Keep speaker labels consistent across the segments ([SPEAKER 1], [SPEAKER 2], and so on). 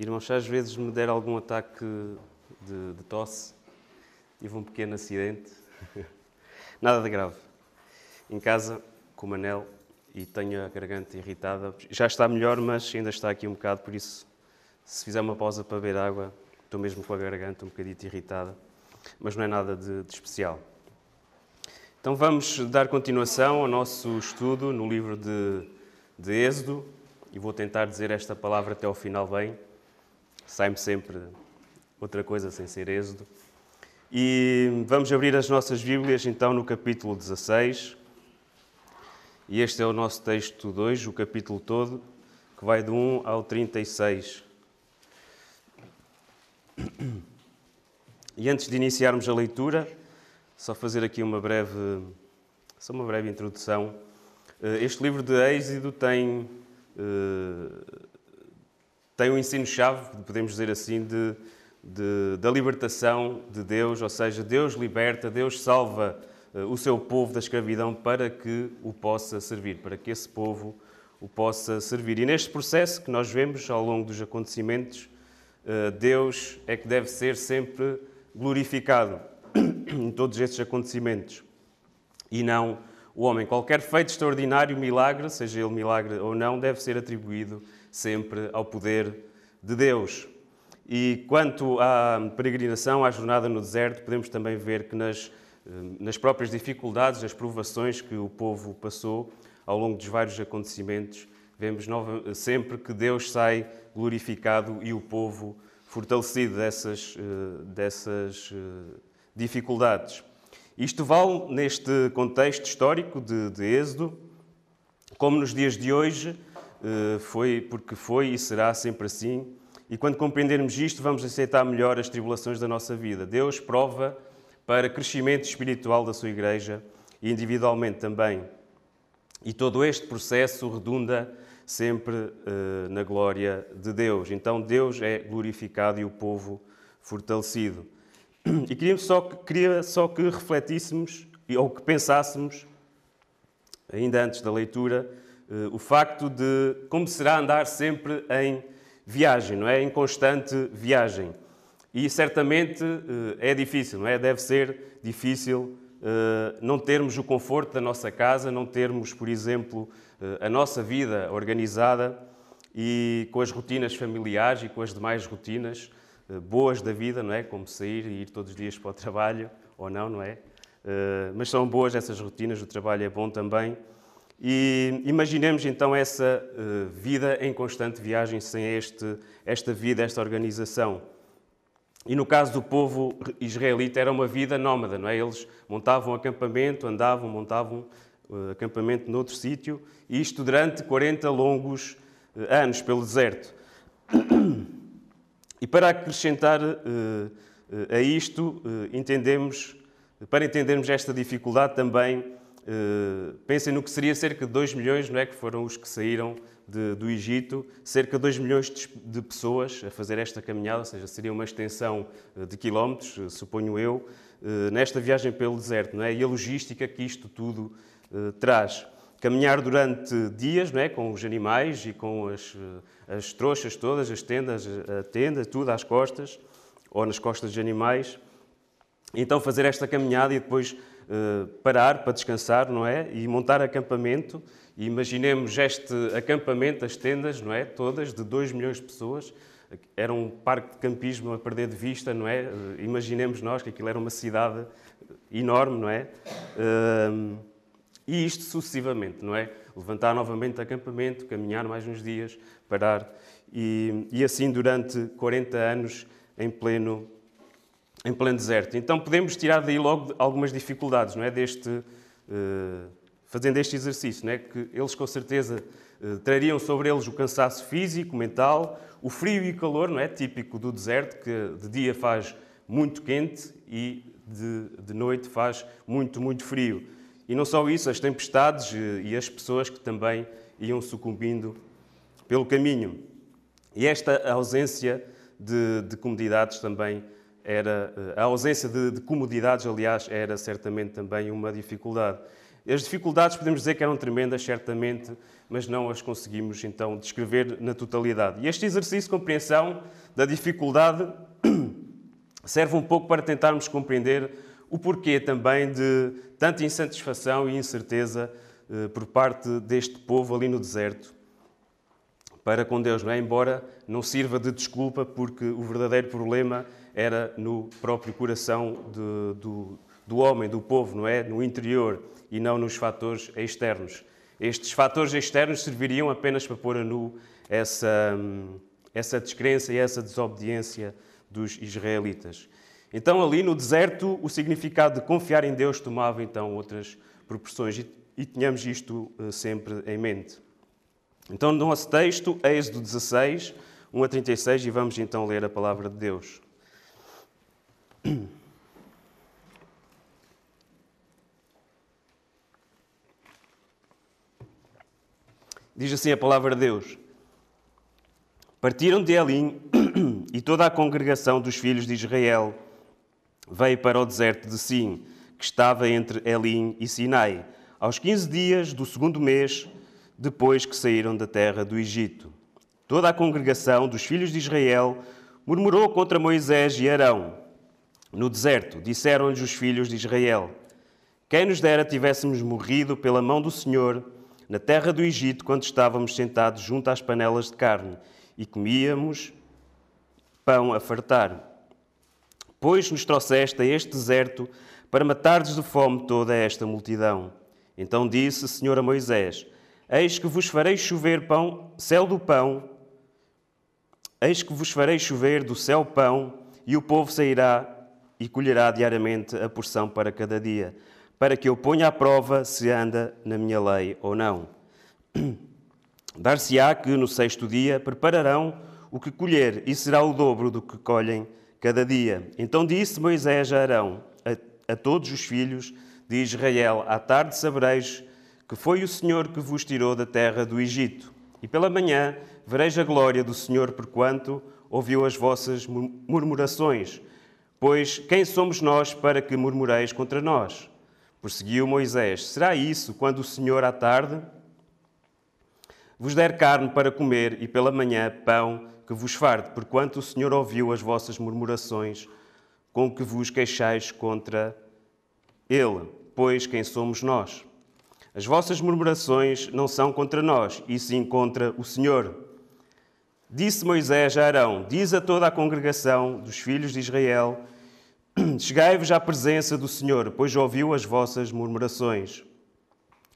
[SPEAKER 1] Irmãos, se às vezes me der algum ataque de, de tosse, tive um pequeno acidente, nada de grave. Em casa, com o Manel, e tenho a garganta irritada. Já está melhor, mas ainda está aqui um bocado, por isso, se fizer uma pausa para beber água, estou mesmo com a garganta um bocadito irritada, mas não é nada de, de especial. Então vamos dar continuação ao nosso estudo no livro de, de Êxodo, e vou tentar dizer esta palavra até ao final bem sai-me sempre outra coisa sem ser êxodo. E vamos abrir as nossas Bíblias então no capítulo 16. E este é o nosso texto 2, o capítulo todo, que vai do 1 ao 36. E antes de iniciarmos a leitura, só fazer aqui uma breve, só uma breve introdução. Eh, este livro de Êxodo tem eh, tem um ensino-chave, podemos dizer assim, de, de, da libertação de Deus, ou seja, Deus liberta, Deus salva uh, o seu povo da escravidão para que o possa servir, para que esse povo o possa servir. E neste processo que nós vemos ao longo dos acontecimentos, uh, Deus é que deve ser sempre glorificado em todos estes acontecimentos e não o homem. Qualquer feito extraordinário, milagre, seja ele milagre ou não, deve ser atribuído sempre ao poder de Deus. E quanto à peregrinação, à jornada no deserto, podemos também ver que nas, eh, nas próprias dificuldades, as provações que o povo passou ao longo dos vários acontecimentos, vemos sempre que Deus sai glorificado e o povo fortalecido dessas, eh, dessas eh, dificuldades. Isto vale neste contexto histórico de, de Êxodo, como nos dias de hoje, eh, foi porque foi e será sempre assim. E quando compreendermos isto, vamos aceitar melhor as tribulações da nossa vida. Deus prova para crescimento espiritual da sua igreja e individualmente também. E todo este processo redunda sempre uh, na glória de Deus. Então Deus é glorificado e o povo fortalecido. E queria só que, queria só que refletíssemos ou que pensássemos, ainda antes da leitura, uh, o facto de como será andar sempre em viagem, não é? Em constante viagem. E certamente uh, é difícil, não é? Deve ser difícil uh, não termos o conforto da nossa casa, não termos, por exemplo, a nossa vida organizada e com as rotinas familiares e com as demais rotinas boas da vida, não é? Como sair e ir todos os dias para o trabalho ou não, não é? Mas são boas essas rotinas, o trabalho é bom também. E imaginemos então essa uh, vida em constante viagem sem este, esta vida, esta organização. E no caso do povo israelita era uma vida nómada, não é? Eles montavam acampamento, andavam, montavam acampamento noutro sítio, e isto durante 40 longos anos pelo deserto. E para acrescentar a isto, entendemos, para entendermos esta dificuldade também, pensem no que seria cerca de 2 milhões, não é? Que foram os que saíram de, do Egito, cerca de 2 milhões de, pessoas a fazer esta caminhada, ou seja, seria uma extensão eh, de quilómetros, eh, suponho eu, nesta viagem pelo deserto, não é? E a logística que isto tudo traz. Caminhar durante dias, não é? Com os animais e com as, as trouxas todas, as tendas, a tenda, tudo às costas, ou nas costas dos animais. Então fazer esta caminhada e depois eh, parar para descansar, não é? E montar acampamento. E imaginemos este acampamento, as tendas, não é? Todas, de 2 milhões de pessoas. Era um parque de campismo a perder de vista, não é? Eh, imaginemos nós que aquilo era uma cidade enorme, não é? Eh, e isto sucessivamente, não é? Levantar novamente acampamento, caminhar mais uns dias, parar. E, e assim durante 40 anos em pleno em pleno deserto. Então podemos tirar daí logo algumas dificuldades, não é? Deste, uh, fazendo este exercício, não é? Que eles com certeza uh, trariam sobre eles o cansaço físico, mental, o frio e calor, não é? Típico do deserto, que de dia faz muito quente e de, de noite faz muito, muito frio. E não só isso, as tempestades uh, e as pessoas que também iam sucumbindo pelo caminho. E esta ausência de, de comodidades também era eh, a ausência de, de, comodidades, aliás, era certamente também uma dificuldade. As dificuldades podemos dizer que eram tremendas, certamente, mas não as conseguimos então descrever na totalidade. E este exercício de compreensão da dificuldade serve um pouco para tentarmos compreender o porquê também de tanta insatisfação e incerteza eh, por parte deste povo ali no deserto para com Deus, não é? embora não sirva de desculpa, porque o verdadeiro problema era no próprio coração de, do, do homem, do povo, não é? No interior e não nos fatores externos. Estes fatores externos serviriam apenas para pôr a nu essa, essa descrença e essa desobediência dos israelitas. Então, ali no deserto, o significado de confiar em Deus tomava então outras proporções e, e tenhamos isto uh, sempre em mente. Então, no nosso texto, Êxodo 16, 1 a 36, e vamos então ler a palavra de Deus. Diz assim a palavra de Deus: Partiram de Elim e toda a congregação dos filhos de Israel veio para o deserto de Sim, que estava entre Elim e Sinai, aos 15 dias do segundo mês depois que saíram da terra do Egito. Toda a congregação dos filhos de Israel murmurou contra Moisés e Arão. No deserto, disseram-lhes os filhos de Israel: Quem nos dera tivéssemos morrido pela mão do Senhor na terra do Egito, quando estávamos sentados junto às panelas de carne e comíamos pão a fartar. Pois nos trouxeste a este deserto para matardes de fome toda esta multidão. Então disse o Senhor a Moisés: Eis que vos farei chover pão, céu do pão, eis que vos farei chover do céu pão, e o povo sairá e colherá diariamente a porção para cada dia para que eu ponha à prova se anda na minha lei ou não. Dar-se-á que no sexto dia prepararão o que colher, e será o dobro do que colhem cada dia. Então disse Moisés a Arão, a, a todos os filhos de Israel: À tarde sabereis que foi o Senhor que vos tirou da terra do Egito. E pela manhã vereis a glória do Senhor, porquanto ouviu as vossas murmurações. Pois quem somos nós para que murmureis contra nós? Prosseguiu Moisés: Será isso quando o Senhor à tarde vos der carne para comer e pela manhã pão que vos farde, porquanto o Senhor ouviu as vossas murmurações com que vos queixais contra Ele, pois quem somos nós? As vossas murmurações não são contra nós, e sim contra o Senhor. Disse Moisés a Arão: Diz a toda a congregação dos filhos de Israel Chegai-vos à presença do Senhor, pois ouviu as vossas murmurações.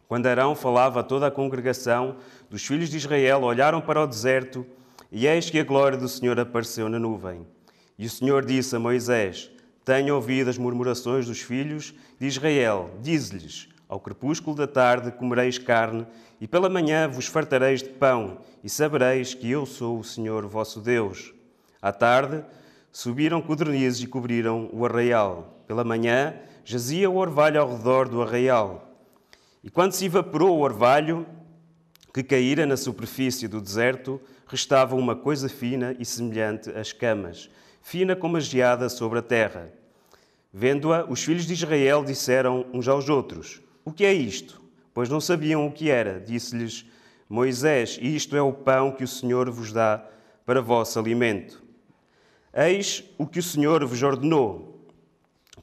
[SPEAKER 1] Quando Arão falava a toda a congregação dos filhos de Israel, olharam para o deserto, e eis que a glória do Senhor apareceu na nuvem. E o Senhor disse a Moisés: Tenho ouvido as murmurações dos filhos de Israel. Diz-lhes: Ao crepúsculo da tarde comereis carne, e pela manhã vos fartareis de pão, e sabereis que eu sou o Senhor vosso Deus. À tarde, Subiram codornizes e cobriram o arraial. Pela manhã jazia o orvalho ao redor do arraial. E quando se evaporou o orvalho que caíra na superfície do deserto, restava uma coisa fina e semelhante a escamas, fina como a geada sobre a terra. Vendo-a, os filhos de Israel disseram uns aos outros: O que é isto? Pois não sabiam o que era. Disse-lhes Moisés: Isto é o pão que o Senhor vos dá para vosso alimento. Eis o que o Senhor vos ordenou.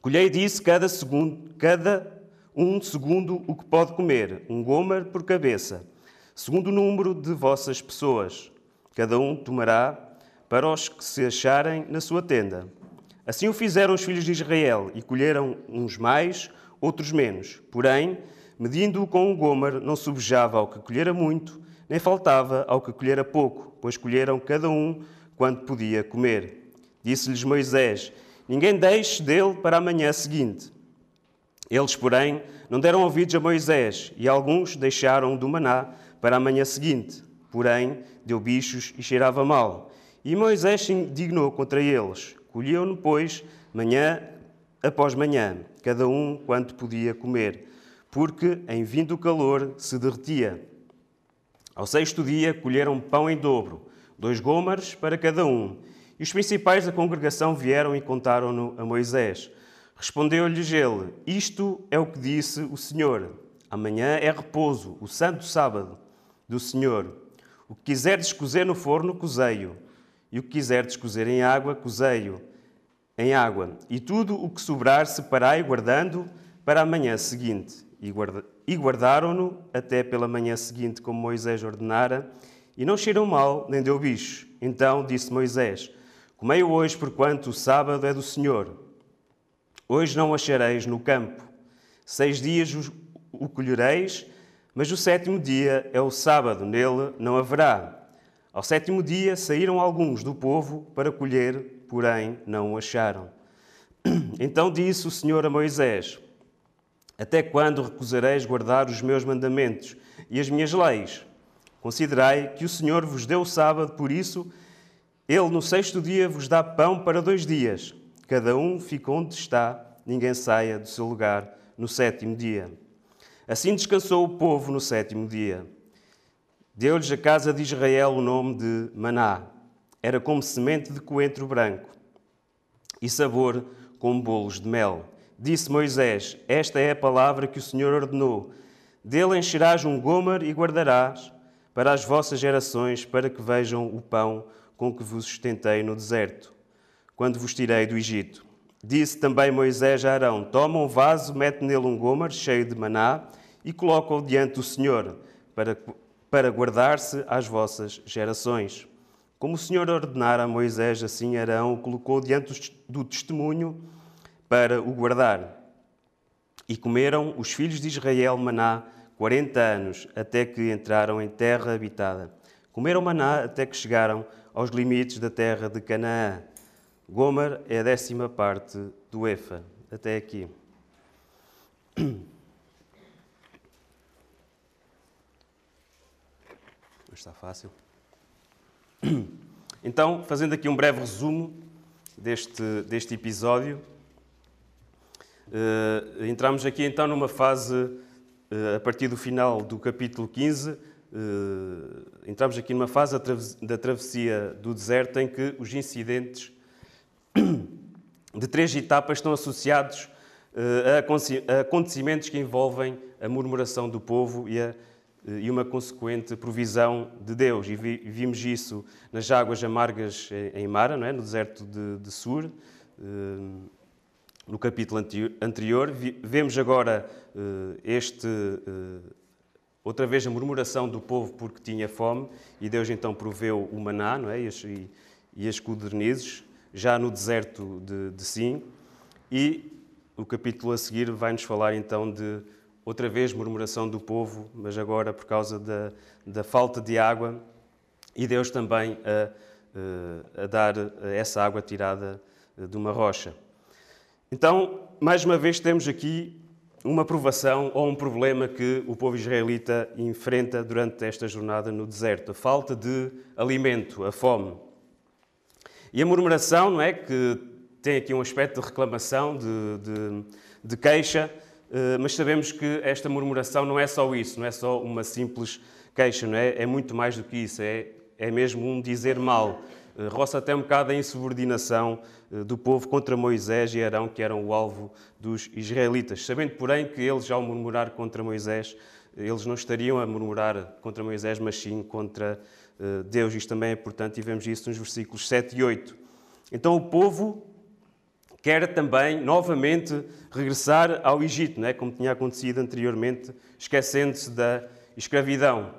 [SPEAKER 1] Colhei disso cada, segundo, cada um segundo o que pode comer, um gomer por cabeça, segundo o número de vossas pessoas. Cada um tomará para os que se acharem na sua tenda. Assim o fizeram os filhos de Israel, e colheram uns mais, outros menos. Porém, medindo-o com um gomer, não subjava ao que colhera muito, nem faltava ao que colhera pouco, pois colheram cada um quanto podia comer. Disse-lhes Moisés: Ninguém deixe dele para a manhã seguinte. Eles, porém, não deram ouvidos a Moisés, e alguns deixaram do maná para a manhã seguinte. Porém, deu bichos e cheirava mal. E Moisés se indignou contra eles. Colheu-no, pois, manhã após manhã, cada um quanto podia comer, porque, em vindo o calor, se derretia. Ao sexto dia, colheram pão em dobro, dois gomares para cada um, e os principais da congregação vieram e contaram-no a Moisés. Respondeu-lhes ele: Isto é o que disse o Senhor. Amanhã é repouso, o santo sábado do Senhor. O que quiserdes cozer no forno, cozei-o. E o que quiserdes cozer em água, cozei-o em água. E tudo o que sobrar, separai, guardando para a manhã seguinte. E guardaram-no até pela manhã seguinte, como Moisés ordenara, e não cheiram mal, nem deu bicho. Então disse Moisés: Comei-o hoje, porquanto o sábado é do Senhor. Hoje não achareis no campo. Seis dias o colhereis, mas o sétimo dia é o sábado, nele não haverá. Ao sétimo dia saíram alguns do povo para colher, porém não o acharam. Então disse o Senhor a Moisés: Até quando recusareis guardar os meus mandamentos e as minhas leis? Considerai que o Senhor vos deu o sábado, por isso ele no sexto dia vos dá pão para dois dias. Cada um fica onde está, ninguém saia do seu lugar no sétimo dia. Assim descansou o povo no sétimo dia. Deu-lhes a casa de Israel o nome de Maná. Era como semente de coentro branco e sabor como bolos de mel. Disse Moisés: Esta é a palavra que o Senhor ordenou. Dele encherás um gomer e guardarás para as vossas gerações, para que vejam o pão com que vos sustentei no deserto, quando vos tirei do Egito. Disse também Moisés a Arão: Toma um vaso, mete nele um gomer cheio de maná e coloca-o diante do Senhor, para, para guardar-se às vossas gerações. Como o Senhor ordenara a Moisés, assim Arão o colocou diante do testemunho para o guardar. E comeram os filhos de Israel maná quarenta anos, até que entraram em terra habitada. Comeram maná até que chegaram aos limites da terra de Canaã. Gomer é a décima parte do Efa. Até aqui. Está fácil. Então, fazendo aqui um breve resumo deste, deste episódio, uh, entramos aqui então numa fase, uh, a partir do final do capítulo 15, Uh, entramos aqui numa fase da travessia do deserto em que os incidentes de três etapas estão associados a acontecimentos que envolvem a murmuração do povo e, a, e uma consequente provisão de Deus. E vi, vimos isso nas águas amargas em Mara, não é? no deserto de, de Sur, no capítulo anterior. Vemos agora este Outra vez a murmuração do povo porque tinha fome, e Deus então proveu o maná não é? e, as, e, e as codornizes, já no deserto de, de Sim. E o capítulo a seguir vai-nos falar então de outra vez murmuração do povo, mas agora por causa da, da falta de água, e Deus também a, a dar essa água tirada de uma rocha. Então, mais uma vez, temos aqui uma provação ou um problema que o povo israelita enfrenta durante esta jornada no deserto, a falta de alimento, a fome. E a murmuração, não é, que tem aqui um aspecto de reclamação, de, de, de queixa, eh, mas sabemos que esta murmuração não é só isso, não é só uma simples queixa, não é? É muito mais do que isso, é, é mesmo um dizer mal. Eh, roça até um bocado a insubordinação eh, do povo contra Moisés e Arão, que eram o alvo dos israelitas. Sabendo, porém, que eles, ao murmurar contra Moisés, eles não estariam a murmurar contra Moisés, mas sim contra eh, Deus. Isto também é importante e vemos isso nos versículos 7 e 8. Então o povo quer também, novamente, regressar ao Egito, né? como tinha acontecido anteriormente, esquecendo-se da escravidão.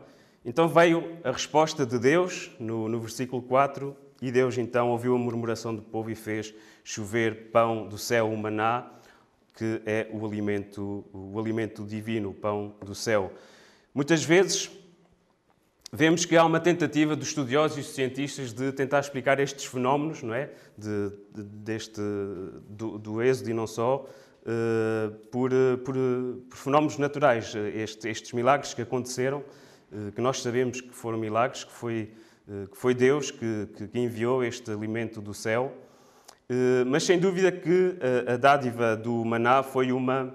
[SPEAKER 1] Então veio a resposta de Deus, no, no versículo 4, e Deus então ouviu a murmuração do povo e fez chover pão do céu, o maná, que é o alimento, o alimento divino, o pão do céu. Muitas vezes vemos que há uma tentativa dos estudiosos e cientistas de tentar explicar estes fenómenos, não é? De, de, deste, do, do êxodo e não só, uh, por, por, por, fenómenos naturais. Este, estes milagres que aconteceram, uh, que nós sabemos que foram milagres, que foi eh, que foi Deus que, que enviou este alimento do céu. Eh, mas sem dúvida que a dádiva do maná foi uma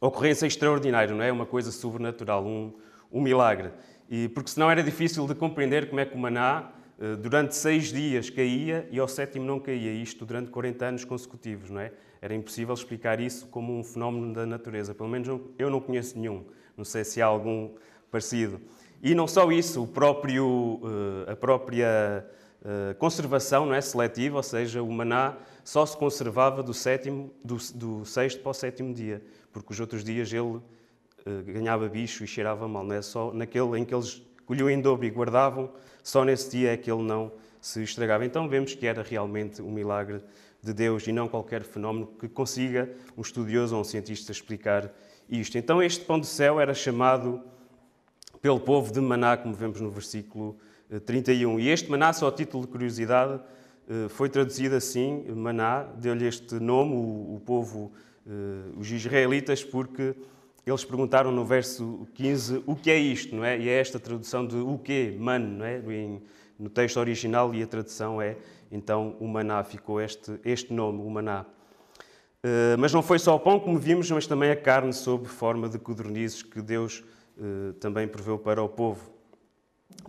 [SPEAKER 1] ocorrência extraordinária, não é? Uma coisa sobrenatural, um, um milagre. E porque senão era difícil de compreender como é que o maná eh, durante seis dias caía e ao sétimo não caía, isto durante 40 anos consecutivos, não é? Era impossível explicar isso como um fenómeno da natureza, pelo menos eu não conheço nenhum, não sei se há algum parecido. E não só isso, próprio, eh, a própria eh, conservação não é seletiva, ou seja, o maná só se conservava do, sétimo, do, do sexto para o sétimo dia, porque os outros dias ele ganhava bicho e cheirava mal, não é? Só naquele em que eles colhiam em dobro e guardavam, só nesse dia é que ele não se estragava. Então vemos que era realmente um milagre de Deus e não qualquer fenómeno que consiga um estudioso ou um cientista explicar isto. Então este pão do céu era chamado pelo povo de maná, como vemos no versículo 31. Eh, e este maná, só a título de curiosidade, eh, foi traduzido assim, maná, deu-lhe este nome, o, povo, eh, os israelitas, porque eles perguntaram no verso 15 o que é isto, não é? E é esta tradução de o quê, man, não é? no texto original e a tradução é, então, o maná, ficou este, este nome, o maná. Uh, mas não foi só o pão, como vimos, mas também a carne sob forma de codornizes que Deus uh, também proveu para o povo.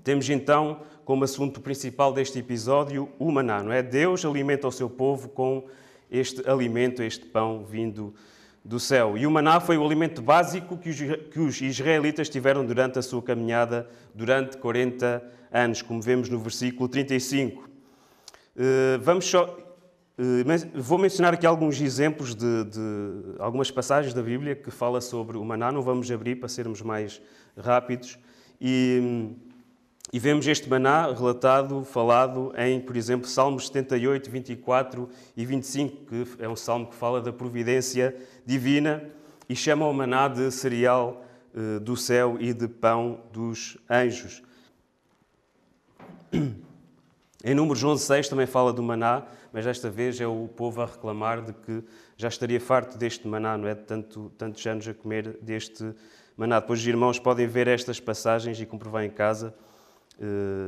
[SPEAKER 1] Temos então como assunto principal deste episódio o maná, não é? Deus alimenta o seu povo com este alimento, este pão vindo do céu. E o maná foi o alimento básico que os, israelitas tiveram durante a sua caminhada durante 40 anos, como vemos no versículo 35. Eh, vamos só. Eh, vou mencionar aqui alguns exemplos de, de, algumas passagens da Bíblia que fala sobre o maná. Não vamos abrir para sermos mais rápidos. E, e vemos este maná relatado, falado em, por exemplo, Salmos 78, 24 e 25, que é um salmo que fala da providência divina e chama o maná de cereal eh, do céu e de pão dos anjos. Em Números 11, 6 também fala do maná, mas desta vez é o povo a reclamar de que já estaria farto deste maná, não é? De tanto, tantos anos a comer deste maná. Depois os irmãos podem ver estas passagens e comprovar em casa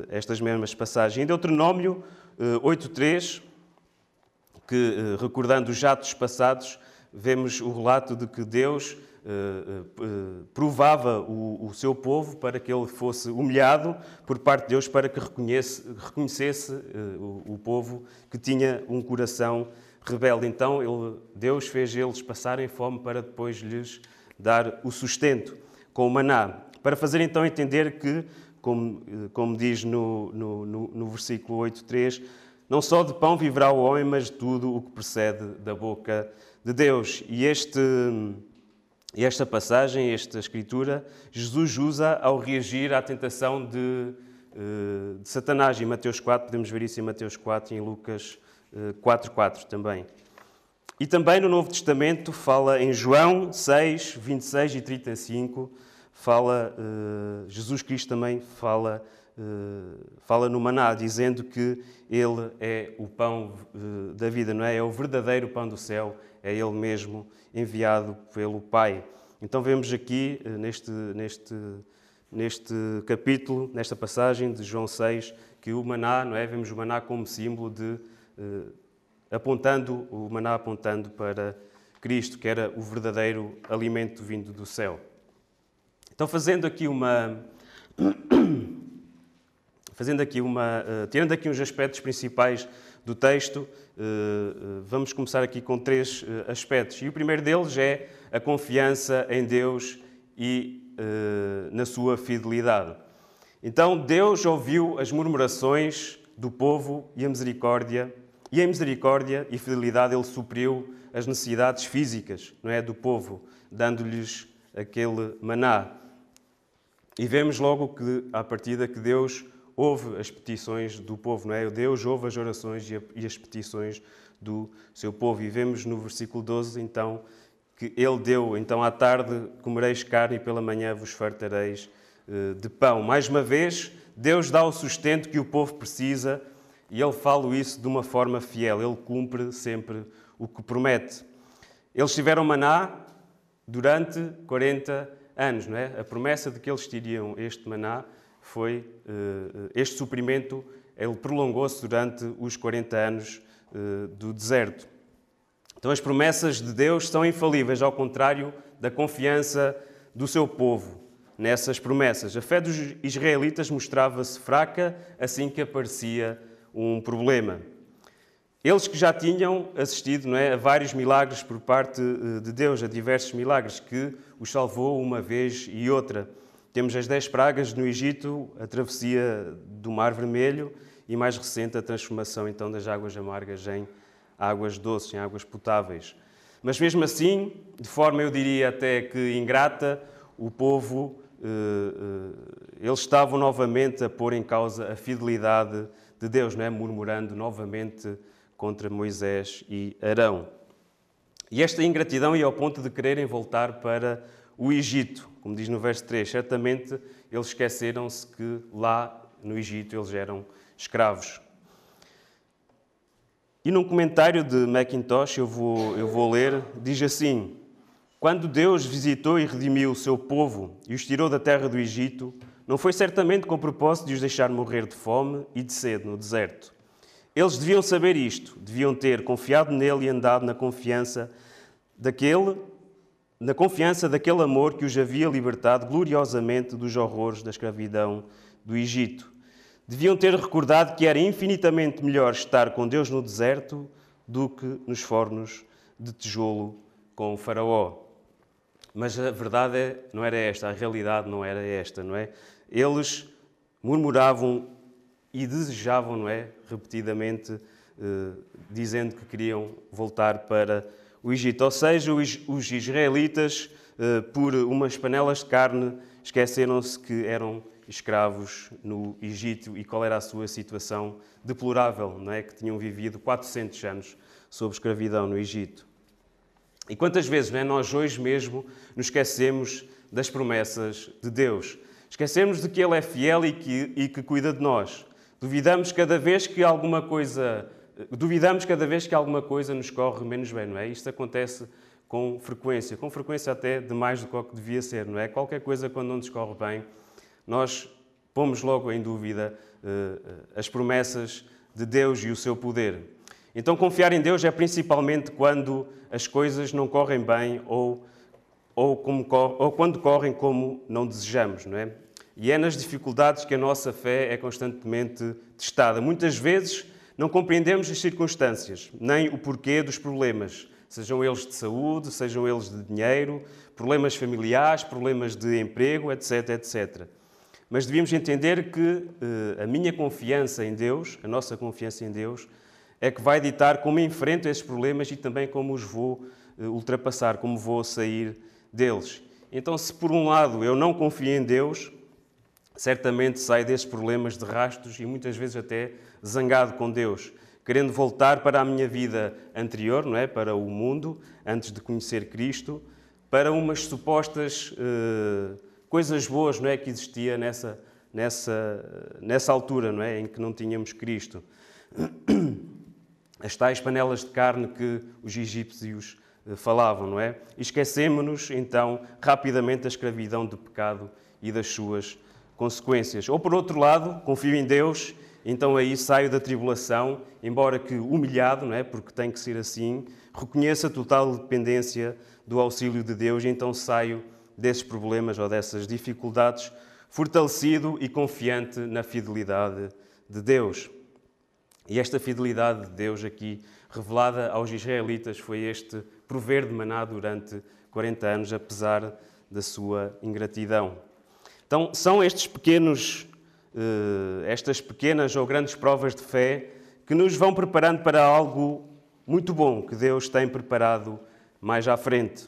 [SPEAKER 1] estas mesmas passagens. Em Deuteronômio uh, 8.3, que uh, recordando os jatos passados, vemos o relato de que Deus eh, eh, provava o, seu povo para que ele fosse humilhado por parte de Deus, para que reconhecesse eh, o, povo que tinha um coração rebelde. Então Deus fez eles passarem fome para depois lhes dar o sustento com o maná. Para fazer então entender que, como, como diz no, no, no, no versículo 8.3, não só de pão viverá o homem, mas de tudo o que procede da boca de Deus. E este esta passagem, esta escritura, Jesus usa ao reagir à tentação de, eh, de Satanás. Em Mateus 4, podemos ver isso em Mateus 4 e em Lucas 4.4 eh, também. E também no Novo Testamento fala em João 6, 26 e 35, fala, eh, Jesus Cristo também fala, fala no maná, dizendo que Ele é o pão da vida, não é? É o verdadeiro pão do céu, é Ele mesmo enviado pelo Pai. Então vemos aqui, neste, neste, neste capítulo, nesta passagem de João 6, que o maná, não é? Vemos o maná como símbolo de. Apontando, o maná apontando para Cristo, que era o verdadeiro alimento vindo do céu. Então, fazendo aqui uma. Fazendo aqui uma. Uh, tirando aqui uns aspectos principais do texto, eh, eh, vamos começar aqui com três eh, aspectos. E o primeiro deles é a confiança em Deus e na sua fidelidade. Então, Deus ouviu as murmurações do povo e a misericórdia, e em misericórdia e fidelidade ele supriu as necessidades físicas, não é, do povo, dando-lhes aquele maná. E vemos logo que à partida que Deus ouve as petições do povo, não é? Deus ouve as orações e as petições do seu povo. E vemos no versículo 12, então, que ele deu, então à tarde comereis carne e pela manhã vos fartareis eh, de pão. Mais uma vez, Deus dá o sustento que o povo precisa e ele fala isso de uma forma fiel, ele cumpre sempre o que promete. Eles tiveram maná durante 40 anos, não é? A promessa de que eles teriam este maná foi eh, este suprimento, ele prolongou-se durante os 40 anos eh, do deserto. Então as promessas de Deus são infalíveis, ao contrário da confiança do seu povo. nessas promessas. A fé dos israelitas mostrava-se fraca assim que aparecia um problema. Eles que já tinham assistido não é, a vários milagres por parte eh, de Deus, a diversos milagres, que os salvou uma vez e outra. Temos as dez pragas no Egito, a travessia do Mar Vermelho e, mais recente, a transformação então das águas amargas em águas doces, em águas potáveis. Mas mesmo assim, de forma eu diria até que ingrata, o povo, eh, eh, eles estavam novamente a pôr em causa a fidelidade de Deus, não é? murmurando novamente contra Moisés e Arão. E esta ingratidão ia ao ponto de quererem voltar para o Egito, como diz no verso 3. Certamente eles esqueceram-se que lá no Egito eles eram escravos. E num comentário de Macintosh, eu vou, eu vou ler, diz assim: Quando Deus visitou e redimiu o seu povo e os tirou da terra do Egito, não foi certamente com o propósito de os deixar morrer de fome e de sede no deserto. Eles deviam saber isto, deviam ter confiado nele e andado na confiança daquele, na confiança daquele amor que os havia libertado gloriosamente dos horrores da escravidão do Egito. Deviam ter recordado que era infinitamente melhor estar com Deus no deserto do que nos fornos de tijolo com o Faraó. Mas a verdade é, não era esta, a realidade não era esta, não é? Eles murmuravam e desejavam, não é? Repetidamente, eh, dizendo que queriam voltar para o Egito. Ou seja, os israelitas, eh, por umas panelas de carne, esqueceram-se que eram escravos no Egito e qual era a sua situação deplorável, não é? que tinham vivido 400 anos sob escravidão no Egito. E quantas vezes é? nós hoje mesmo nos esquecemos das promessas de Deus? Esquecemos de que Ele é fiel e que, e que cuida de nós. Duvidamos cada vez que alguma coisa duvidamos cada vez que alguma coisa nos corre menos bem, não é? Isto acontece com frequência, com frequência até demais do que devia ser, não é? Qualquer coisa quando não nos corre bem, nós pomos logo em dúvida uh, as promessas de Deus e o seu poder. Então, confiar em Deus é principalmente quando as coisas não correm bem ou, ou, como, ou quando correm como não desejamos, não é? E é nas dificuldades que a nossa fé é constantemente testada. Muitas vezes não compreendemos as circunstâncias, nem o porquê dos problemas, sejam eles de saúde, sejam eles de dinheiro, problemas familiares, problemas de emprego, etc, etc. Mas devíamos entender que uh, a minha confiança em Deus, a nossa confiança em Deus, é que vai ditar como enfrento esses problemas e também como os vou uh, ultrapassar, como vou sair deles. Então, se por um lado eu não confio em Deus, certamente saio desses problemas de rastros e muitas vezes até zangado com Deus, querendo voltar para a minha vida anterior, não é? para o mundo, antes de conhecer Cristo, para umas supostas. Uh, coisas boas não é, que existia nessa, nessa, nessa altura não é, em que não tínhamos Cristo. As tais panelas de carne que os egípcios eh, falavam, não é? Esquecemos-nos, então, rapidamente da escravidão do pecado e das suas consequências. Ou, por outro lado, confio em Deus, então aí saio da tribulação, embora que humilhado, não é? Porque tem que ser assim, reconheça a total dependência do auxílio de Deus, então saio desses problemas ou dessas dificuldades, fortalecido e confiante na fidelidade de Deus. E esta fidelidade de Deus aqui revelada aos israelitas foi este prover de maná durante 40 anos, apesar da sua ingratidão. Então, são estes pequenos, eh, estas pequenas ou grandes provas de fé que nos vão preparando para algo muito bom que Deus tem preparado mais à frente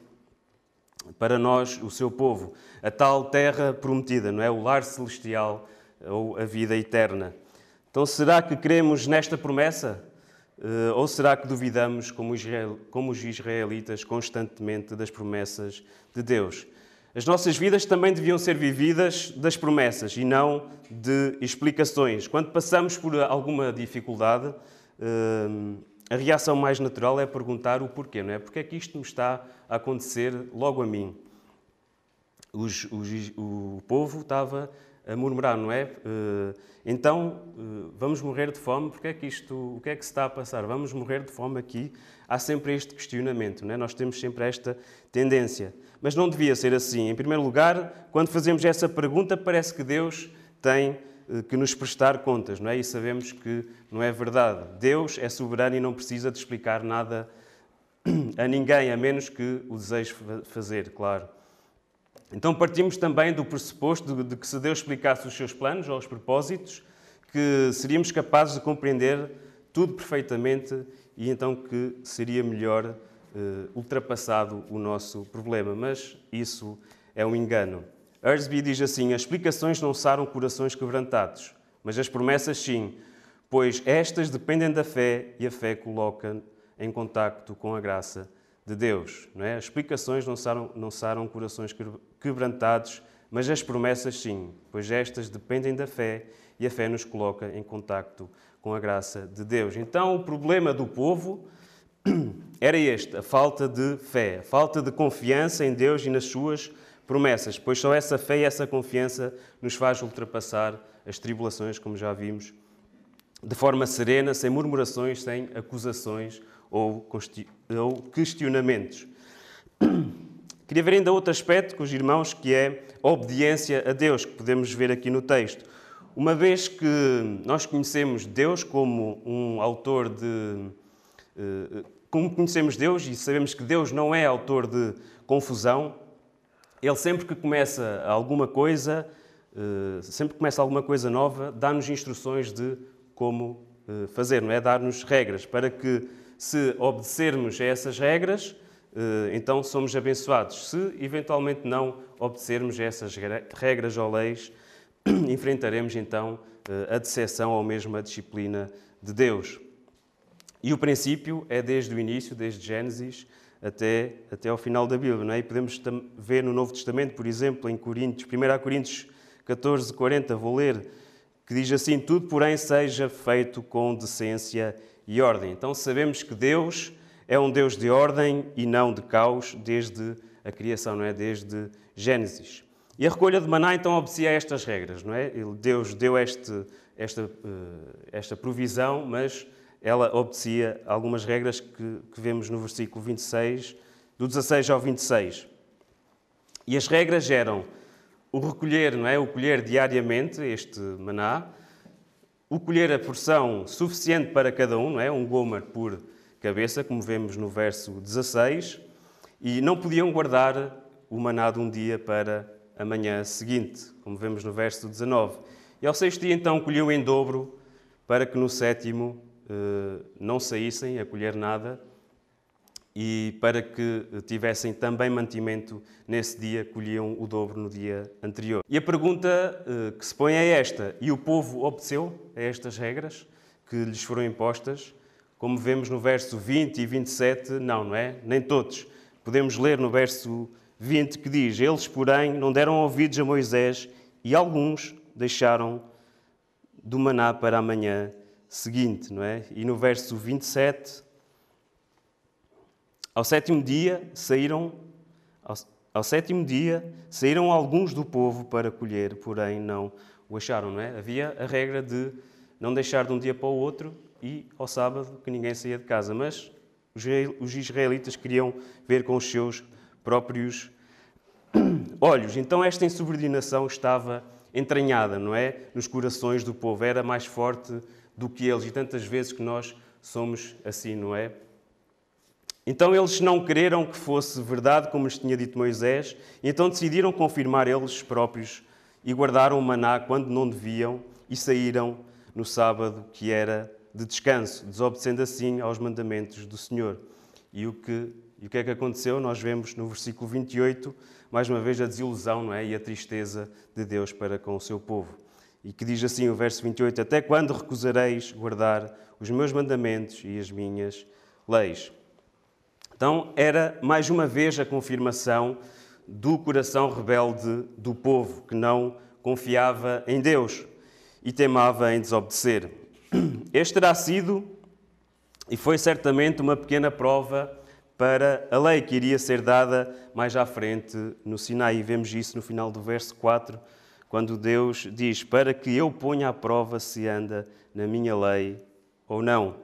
[SPEAKER 1] para nós, o seu povo, a tal terra prometida, não é? O lar celestial ou a vida eterna. Então, será que cremos nesta promessa? Eh, ou será que duvidamos, como os israelitas, constantemente das promessas de Deus? As nossas vidas também deviam ser vividas das promessas e não de explicações. Quando passamos por alguma dificuldade, eh, a reação mais natural é perguntar o porquê, não é? Porque é que isto me está a acontecer logo a mim? Os, os, o povo estava a murmurar, não é? Então, vamos morrer de fome, porque é que isto, o que é que se está a passar? Vamos morrer de fome aqui? Há sempre este questionamento, não é? Nós temos sempre esta tendência. Mas não devia ser assim. Em primeiro lugar, quando fazemos essa pergunta, parece que Deus tem eh, que nos prestar contas, não é? E sabemos que não é verdade. Deus é soberano e não precisa de explicar nada a ninguém, a menos que o deseje fazer, claro. Então partimos também do pressuposto de que se Deus explicasse os seus planos ou os propósitos, que seríamos capazes de compreender tudo perfeitamente e então que seria melhor uh, ultrapassado o nosso problema. Mas isso é um engano. Ersby diz assim: as explicações não saram corações quebrantados, mas as promessas sim, pois estas dependem da fé e a fé coloca em contacto com a graça de Deus. Não é? As explicações não saram, não saram corações quebrantados, mas as promessas sim, pois estas dependem da fé e a fé nos coloca em contacto com a graça de Deus. Então, o problema do povo era este: a falta de fé, a falta de confiança em Deus e nas suas promessas, pois só essa fé e essa confiança nos faz ultrapassar as tribulações, como já vimos, de forma serena, sem murmurações, sem acusações ou questionamentos. Queria ver ainda outro aspecto com os irmãos, que é a obediência a Deus, que podemos ver aqui no texto. Uma vez que nós conhecemos Deus como um autor de. Eh, como conhecemos Deus e sabemos que Deus não é autor de confusão, ele sempre que começa alguma coisa, eh, sempre que começa alguma coisa nova, dá-nos instruções de como eh, fazer, não é? Dar-nos regras para que, se obedecermos a essas regras, eh, então somos abençoados. Se eventualmente não obedecermos a essas regras ou leis, enfrentaremos então a decepção ou mesmo a disciplina de Deus. E o princípio é desde o início, desde Gênesis, até, até ao final da Bíblia. Não é? E podemos ver no Novo Testamento, por exemplo, em Coríntios, 1 Coríntios 14, 40, vou ler, que diz assim: Tudo, porém, seja feito com decência e ordem. Então sabemos que Deus é um Deus de ordem e não de caos desde a criação, não é? Desde Gênesis. E a recolha de maná então obedecia a estas regras, não é? Deus deu este, esta, eh, esta provisão, mas ela obedecia algumas regras que, que vemos no versículo 26, do 16 ao 26. E as regras eram o recolher, não é? O colher diariamente este maná, o colher a porção suficiente para cada um, não é? Um gomer por cabeça, como vemos no verso 16, e não podiam guardar o maná de um dia para a manhã seguinte, como vemos no verso 19. E ao sexto dia, então, colhiam em dobro, para que no sétimo eh, não saíssem a colher nada e para que tivessem também mantimento nesse dia, colhiam o dobro no dia anterior. E a pergunta eh, que se põe é esta: e o povo obedeceu a estas regras que lhes foram impostas? Como vemos no verso 20 e 27, não, não é? Nem todos. Podemos ler no verso 20 que diz: Eles, porém, não deram ouvidos a Moisés e alguns deixaram do maná para amanhã seguinte, não é? E no verso 27, ao sétimo dia saíram ao, ao, sétimo dia saíram alguns do povo para colher, porém não o acharam, não é? Havia a regra de não deixar de um dia para o outro e ao sábado que ninguém saía de casa, mas os israelitas queriam ver com os seus próprios olhos. Então esta insubordinação estava entranhada, não é? Nos corações do povo, era mais forte do que eles, e tantas vezes que nós somos assim, não é? Então eles não quereram que fosse verdade, como lhes tinha dito Moisés, e então decidiram confirmar eles próprios e guardaram o maná quando não deviam e saíram no sábado, que era de descanso, desobedecendo assim aos mandamentos do Senhor. E o que, e o que é que aconteceu? Nós vemos no versículo 28, mais uma vez, a desilusão não é? e a tristeza de Deus para com o seu povo e que diz assim o verso 28: Até quando recusareis guardar os meus mandamentos e as minhas leis? Então, era mais uma vez a confirmação do coração rebelde do povo, que não confiava em Deus e temava em desobedecer. Este terá sido e foi certamente uma pequena prova para a lei que iria ser dada mais à frente no Sinai. E vemos isso no final do verso 4, quando Deus diz: Para que eu ponha à prova se anda na minha lei ou não.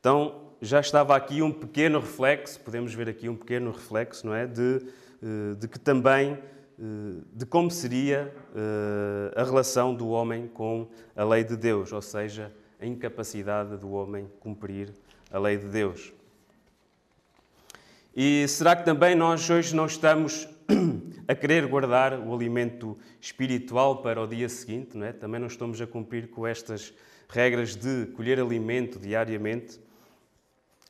[SPEAKER 1] Então, já estava aqui um pequeno reflexo, podemos ver aqui um pequeno reflexo, não é? De, eh, de que também, eh, de como seria eh, a relação do homem com a lei de Deus, ou seja, a incapacidade do homem cumprir a lei de Deus. E será que também nós hoje não estamos a querer guardar o alimento espiritual para o dia seguinte, não é? Também não estamos a cumprir com estas regras de colher alimento diariamente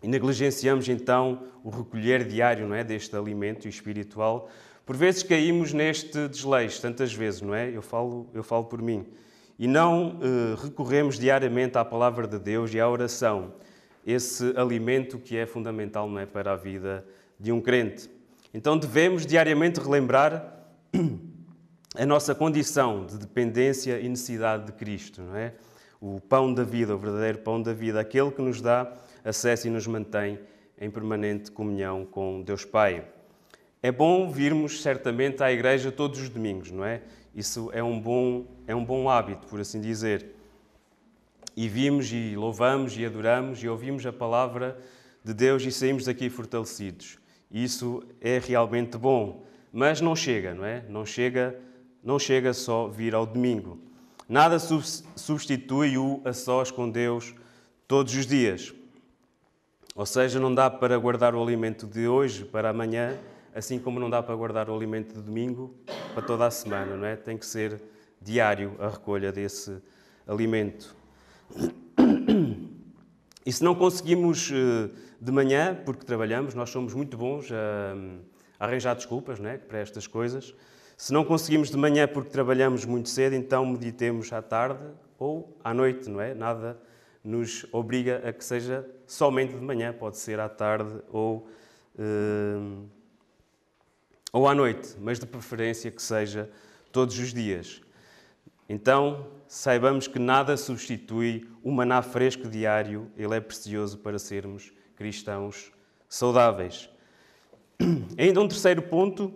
[SPEAKER 1] e negligenciamos então o recolher diário, não é, deste alimento espiritual. Por vezes caímos neste desleixo, tantas vezes, não é? Eu falo, eu falo por mim. E não eh, recorremos diariamente à palavra de Deus e à oração esse alimento que é fundamental não é, para a vida de um crente. Então devemos diariamente relembrar a nossa condição de dependência e necessidade de Cristo, não é? O pão da vida, o verdadeiro pão da vida, aquele que nos dá acesso e nos mantém em permanente comunhão com Deus Pai. É bom virmos certamente à igreja todos os domingos, não é? Isso é um bom, é um bom hábito, por assim dizer e vimos e louvamos e adoramos e ouvimos a palavra de Deus e saímos daqui fortalecidos. Isso é realmente bom, mas não chega, não é? Não chega, não chega só vir ao domingo. Nada substitui o a sós com Deus todos os dias. Ou seja, não dá para guardar o alimento de hoje para amanhã, assim como não dá para guardar o alimento de domingo para toda a semana, não é? Tem que ser diário a recolha desse alimento. E se não conseguimos eh, de manhã, porque trabalhamos, nós somos muito bons a arranjar desculpas né, para estas coisas. Se não conseguimos de manhã porque trabalhamos muito cedo, então meditemos à tarde ou à noite, não é? Nada nos obriga a que seja somente de manhã, pode ser à tarde ou, uh, ou à noite, mas de preferência que seja todos os dias. Então, saibamos que nada substitui o maná fresco diário, ele é precioso para sermos cristãos saudáveis. Ainda um terceiro ponto,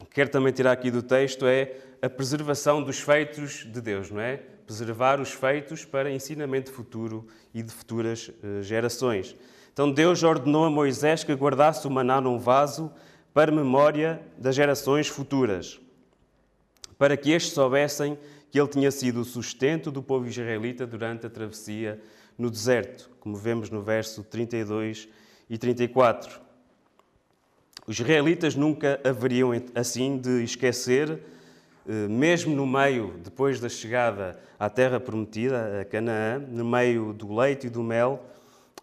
[SPEAKER 1] que quero também tirar aqui do texto, é a preservação dos feitos de Deus, não é? Preservar os feitos para ensinamento futuro e de futuras eh, gerações. Então Deus ordenou a Moisés que guardasse o maná num vaso para memória das gerações futuras para que estes soubessem que ele tinha sido o sustento do povo israelita durante a travessia no deserto, como vemos no verso 32 e 34. Os israelitas nunca haveriam assim de esquecer, mesmo no meio, depois da chegada à terra prometida, a Canaã, no meio do leite e do mel,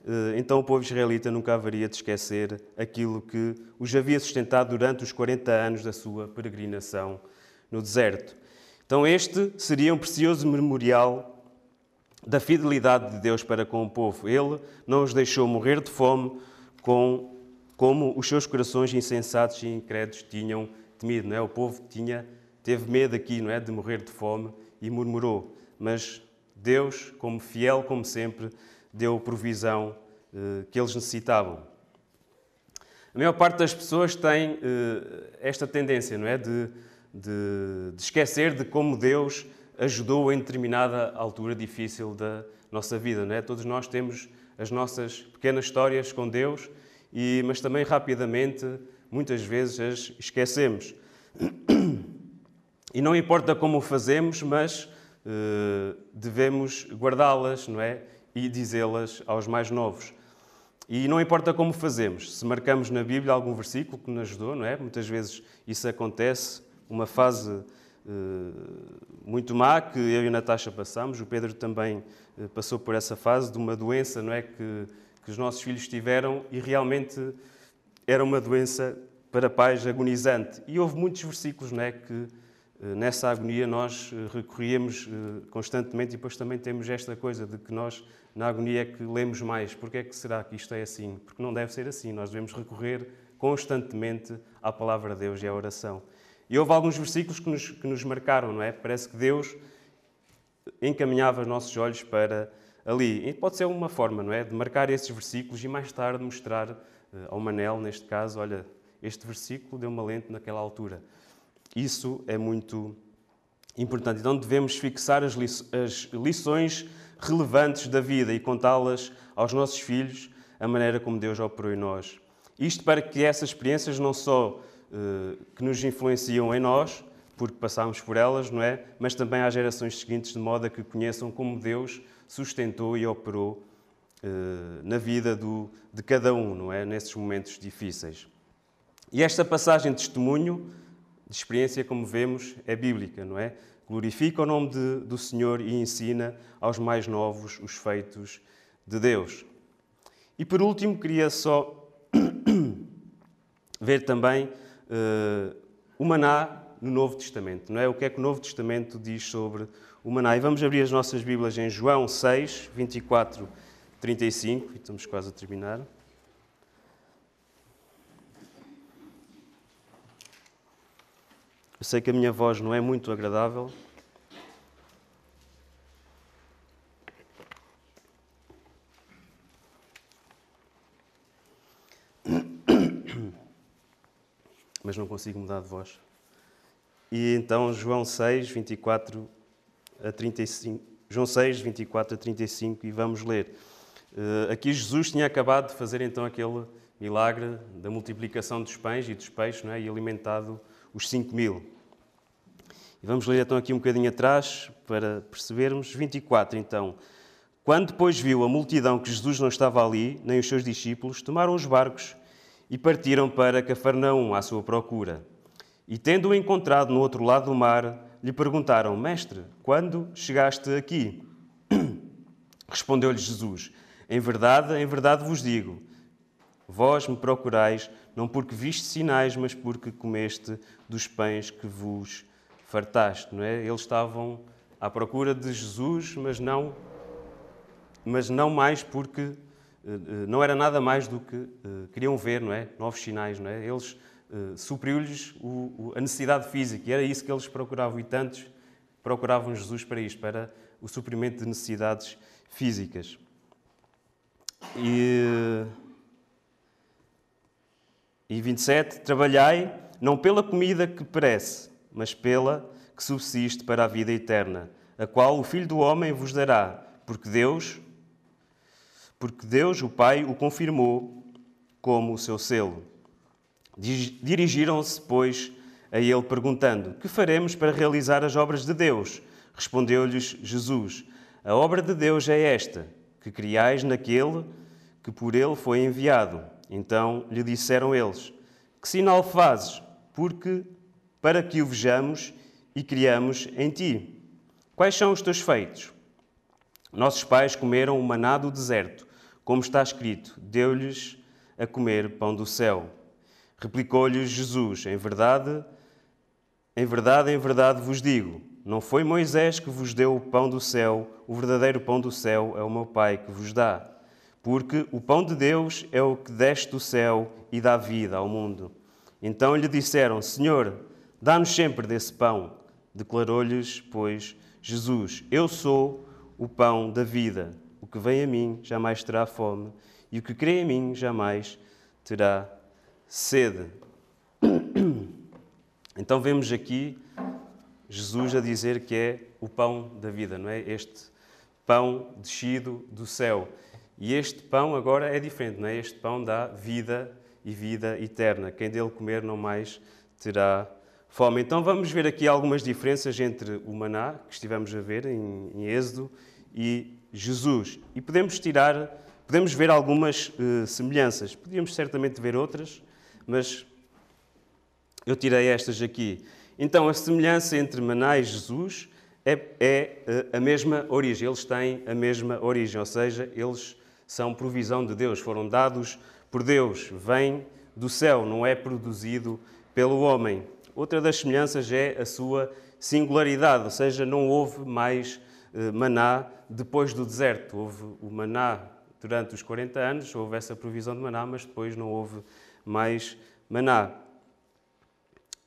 [SPEAKER 1] eh, então o povo israelita nunca haveria de esquecer aquilo que os havia sustentado durante os 40 anos da sua peregrinação no deserto. Então, este seria um precioso memorial da fidelidade de Deus para com o povo. Ele não os deixou morrer de fome com, como os seus corações insensatos e incrédulos tinham temido. Não é? O povo tinha, teve medo aqui não é? de morrer de fome e murmurou. Mas Deus, como fiel como sempre, deu provisão eh, que eles necessitavam. A maior parte das pessoas tem eh, esta tendência, não é? De de, de esquecer de como Deus ajudou em determinada altura difícil da nossa vida. Não é? Todos nós temos as nossas pequenas histórias com Deus, e, mas também rapidamente, muitas vezes, as esquecemos. E não importa como o fazemos, mas uh, devemos guardá-las, não é? E dizê-las aos mais novos. E não importa como fazemos, se marcamos na Bíblia algum versículo que nos ajudou, não é? Muitas vezes isso acontece, uma fase uh, muito má que eu e a Natasha passamos. O Pedro também uh, passou por essa fase de uma doença não é, que, que os nossos filhos tiveram e realmente era uma doença para pais agonizante. E houve muitos versículos não é, que nessa agonia nós recorríamos constantemente e depois também temos esta coisa de que nós na agonia é que lemos mais. Porquê é que será que isto é assim? Porque não deve ser assim. Nós devemos recorrer constantemente à palavra de Deus e à oração. E houve alguns versículos que nos, que nos marcaram, não é? Parece que Deus encaminhava os nossos olhos para ali. E pode ser uma forma, não é? De marcar esses versículos e mais tarde mostrar ao Manel, neste caso, olha, este versículo deu uma lente naquela altura. Isso é muito importante. Então devemos fixar as, lições relevantes da vida e contá-las aos nossos filhos, a maneira como Deus operou em nós. Isto para que essas experiências não só uh, que nos influenciam em nós, porque passámos por elas, não é? Mas também às gerações seguintes, de modo a que conheçam como Deus sustentou e operou uh, na vida do, de cada um, não é? Nesses momentos difíceis. E esta passagem de testemunho, experiência, como vemos, é bíblica, não é? Glorifica o nome de, do Senhor e ensina aos mais novos os feitos de Deus. E por último, queria só ver também uh, o maná no Novo Testamento, não é? O que é que o Novo Testamento diz sobre o maná? E vamos abrir as nossas Bíblias em João 6, 24, 35, e estamos quase a terminar. Eu sei que a minha voz não é muito agradável. Mas não consigo mudar de voz. E então, João 6, 24 a 35. João 6, 24 a 35, e vamos ler. Uh, aqui Jesus tinha acabado de fazer então aquele milagre da multiplicação dos pães e dos peixes não é? e alimentado os 5 mil. E vamos ler então aqui um bocadinho atrás para percebermos. 24 então. Quando depois viu a multidão que Jesus não estava ali, nem os seus discípulos, tomaram os barcos e partiram para Cafarnaum à sua procura. E tendo-o encontrado no outro lado do mar, lhe perguntaram: Mestre, quando chegaste aqui? Respondeu-lhe Jesus: Em verdade, em verdade vos digo, vós me procurais não porque viste sinais, mas porque comeste dos pães que vos fartaste, não é? Eles estavam à procura de Jesus, mas não, mas não mais porque eh, eh, não era nada mais do que eh, queriam ver, não é? Novos sinais, não é? Eles supriu-lhes a necessidade física e era isso que eles procuravam e tantos procuravam Jesus para isto, para o suprimento de necessidades físicas. E e 27, trabalhai não pela comida que perece, mas pela que subsiste para a vida eterna, a qual o Filho do Homem vos dará, porque Deus, porque Deus, o Pai, o confirmou como o seu selo. Dirigiram-se, pois, a ele perguntando: Que faremos para realizar as obras de Deus? Respondeu-lhes Jesus: A obra de Deus é esta, que criais naquele que por ele foi enviado. Então lhe disseram eles: Que sinal fazes? Porque para que o vejamos e criamos em ti. Quais são os teus feitos? Nossos pais comeram o maná do deserto, como está escrito: Deu-lhes a comer pão do céu. Replicou-lhes Jesus: Em verdade, em verdade, em verdade vos digo, não foi Moisés que vos deu o pão do céu, o verdadeiro pão do céu é o meu Pai que vos dá porque o pão de Deus é o que desce do céu e dá vida ao mundo. Então lhe disseram: Senhor, dá-nos sempre desse pão. Declarou-lhes, pois, Jesus: Eu sou o pão da vida. O que vem a mim jamais terá fome, e o que crê em mim jamais terá sede. Então vemos aqui Jesus a dizer que é o pão da vida, não é? Este pão descido do céu. E este pão agora é diferente, não é? Este pão dá vida e vida eterna. Quem dele comer não mais terá fome. Então vamos ver aqui algumas diferenças entre o maná, que estivemos a ver em, em Êxodo, e Jesus. E podemos tirar, podemos ver algumas uh, semelhanças. Podíamos certamente ver outras, mas eu tirei estas aqui. Então a semelhança entre maná e Jesus é, é uh, a mesma origem. Eles têm a mesma origem, ou seja, eles são provisão de Deus, foram dados por Deus, vêm do céu, não é produzido pelo homem. Outra das semelhanças é a sua singularidade, ou seja, não houve mais eh, maná depois do deserto. Houve o maná durante os 40 anos, houve essa provisão de maná, mas depois não houve mais maná.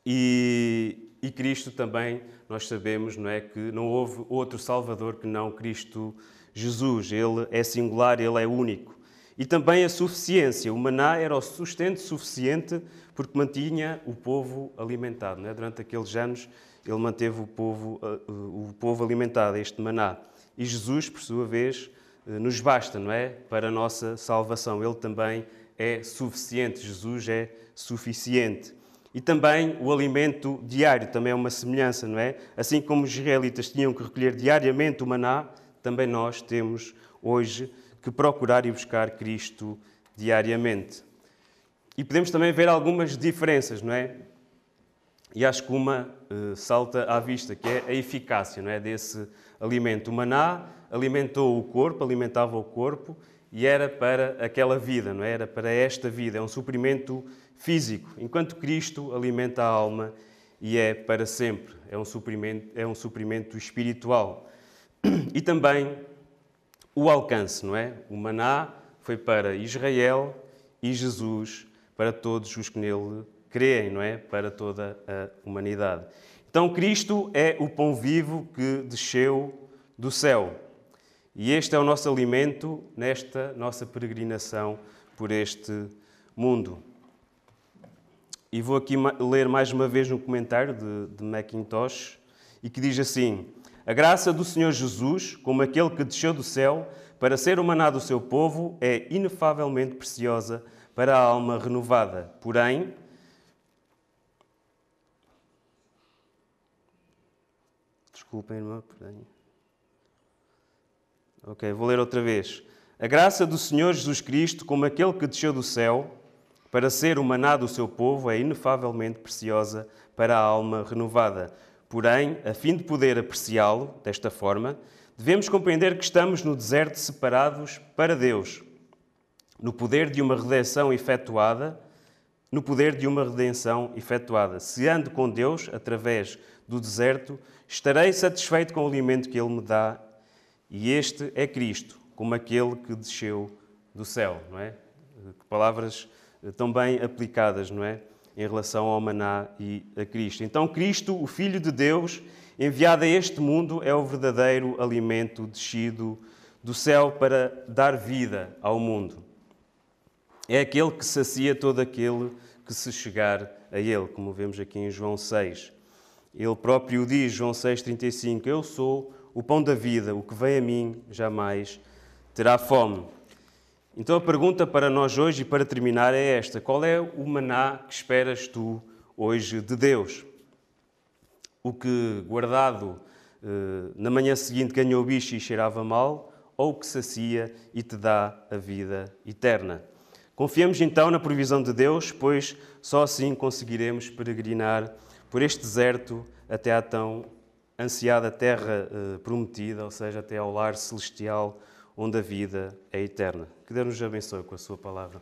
[SPEAKER 1] E, e Cristo também, nós sabemos, não é que não houve outro Salvador que não Cristo Jesus, ele é singular, ele é único. E também a suficiência. O maná era o sustento suficiente porque mantinha o povo alimentado. É? Durante aqueles anos ele manteve o povo, o povo alimentado, este maná. E Jesus, por sua vez, nos basta, não é? Para a nossa salvação. Ele também é suficiente. Jesus é suficiente. E também o alimento diário, também é uma semelhança, não é? Assim como os israelitas tinham que recolher diariamente o maná, também nós temos hoje que procurar e buscar Cristo diariamente. E podemos também ver algumas diferenças, não é? E acho que uma uh, salta à vista, que é a eficácia não é? desse alimento. O maná alimentou o corpo, alimentava o corpo e era para aquela vida, não é? Era para esta vida, é um suprimento físico, enquanto Cristo alimenta a alma e é para sempre, é um suprimento, é um suprimento espiritual. E também o alcance, não é? O maná foi para Israel e Jesus para todos os que nele creem, não é? Para toda a humanidade. Então Cristo é o pão vivo que desceu do céu. E este é o nosso alimento nesta nossa peregrinação por este mundo. E vou aqui ler mais uma vez um comentário de, de Macintosh e que diz assim: A graça do Senhor Jesus, como aquele que desceu do céu para ser o maná do seu povo, é inefavelmente preciosa para a alma renovada. Porém, desculpem, irmã, porém. Ok, vou ler outra vez. A graça do Senhor Jesus Cristo, como aquele que desceu do céu para ser o maná do seu povo é inefavelmente preciosa para a alma renovada. Porém, a fim de poder apreciá-lo desta forma, devemos compreender que estamos no deserto separados para Deus, no poder de uma redenção efetuada, no poder de uma redenção efetuada. Se ando com Deus através do deserto, estarei satisfeito com o alimento que ele me dá, e este é Cristo, como aquele que desceu do céu, não é? Palavras tão bem aplicadas, não é? Em relação ao maná e a Cristo. Então, Cristo, o Filho de Deus, enviado a este mundo, é o verdadeiro alimento descido do céu para dar vida ao mundo. É aquele que sacia todo aquele que se chegar a ele, como vemos aqui em João 6. Ele próprio diz, João 6,35: Eu sou o pão da vida, o que vem a mim jamais terá fome. Então a pergunta para nós hoje e para terminar é esta: qual é o maná que esperas tu hoje de Deus? O que guardado eh, na manhã seguinte ganhou bicho e cheirava mal, ou o que sacia e te dá a vida eterna? Confiemos então na provisão de Deus, pois só assim conseguiremos peregrinar por este deserto até à tão ansiada terra eh, prometida, ou seja, até ao lar celestial onde a vida é eterna. Que Deus nos abençoe com a Sua palavra.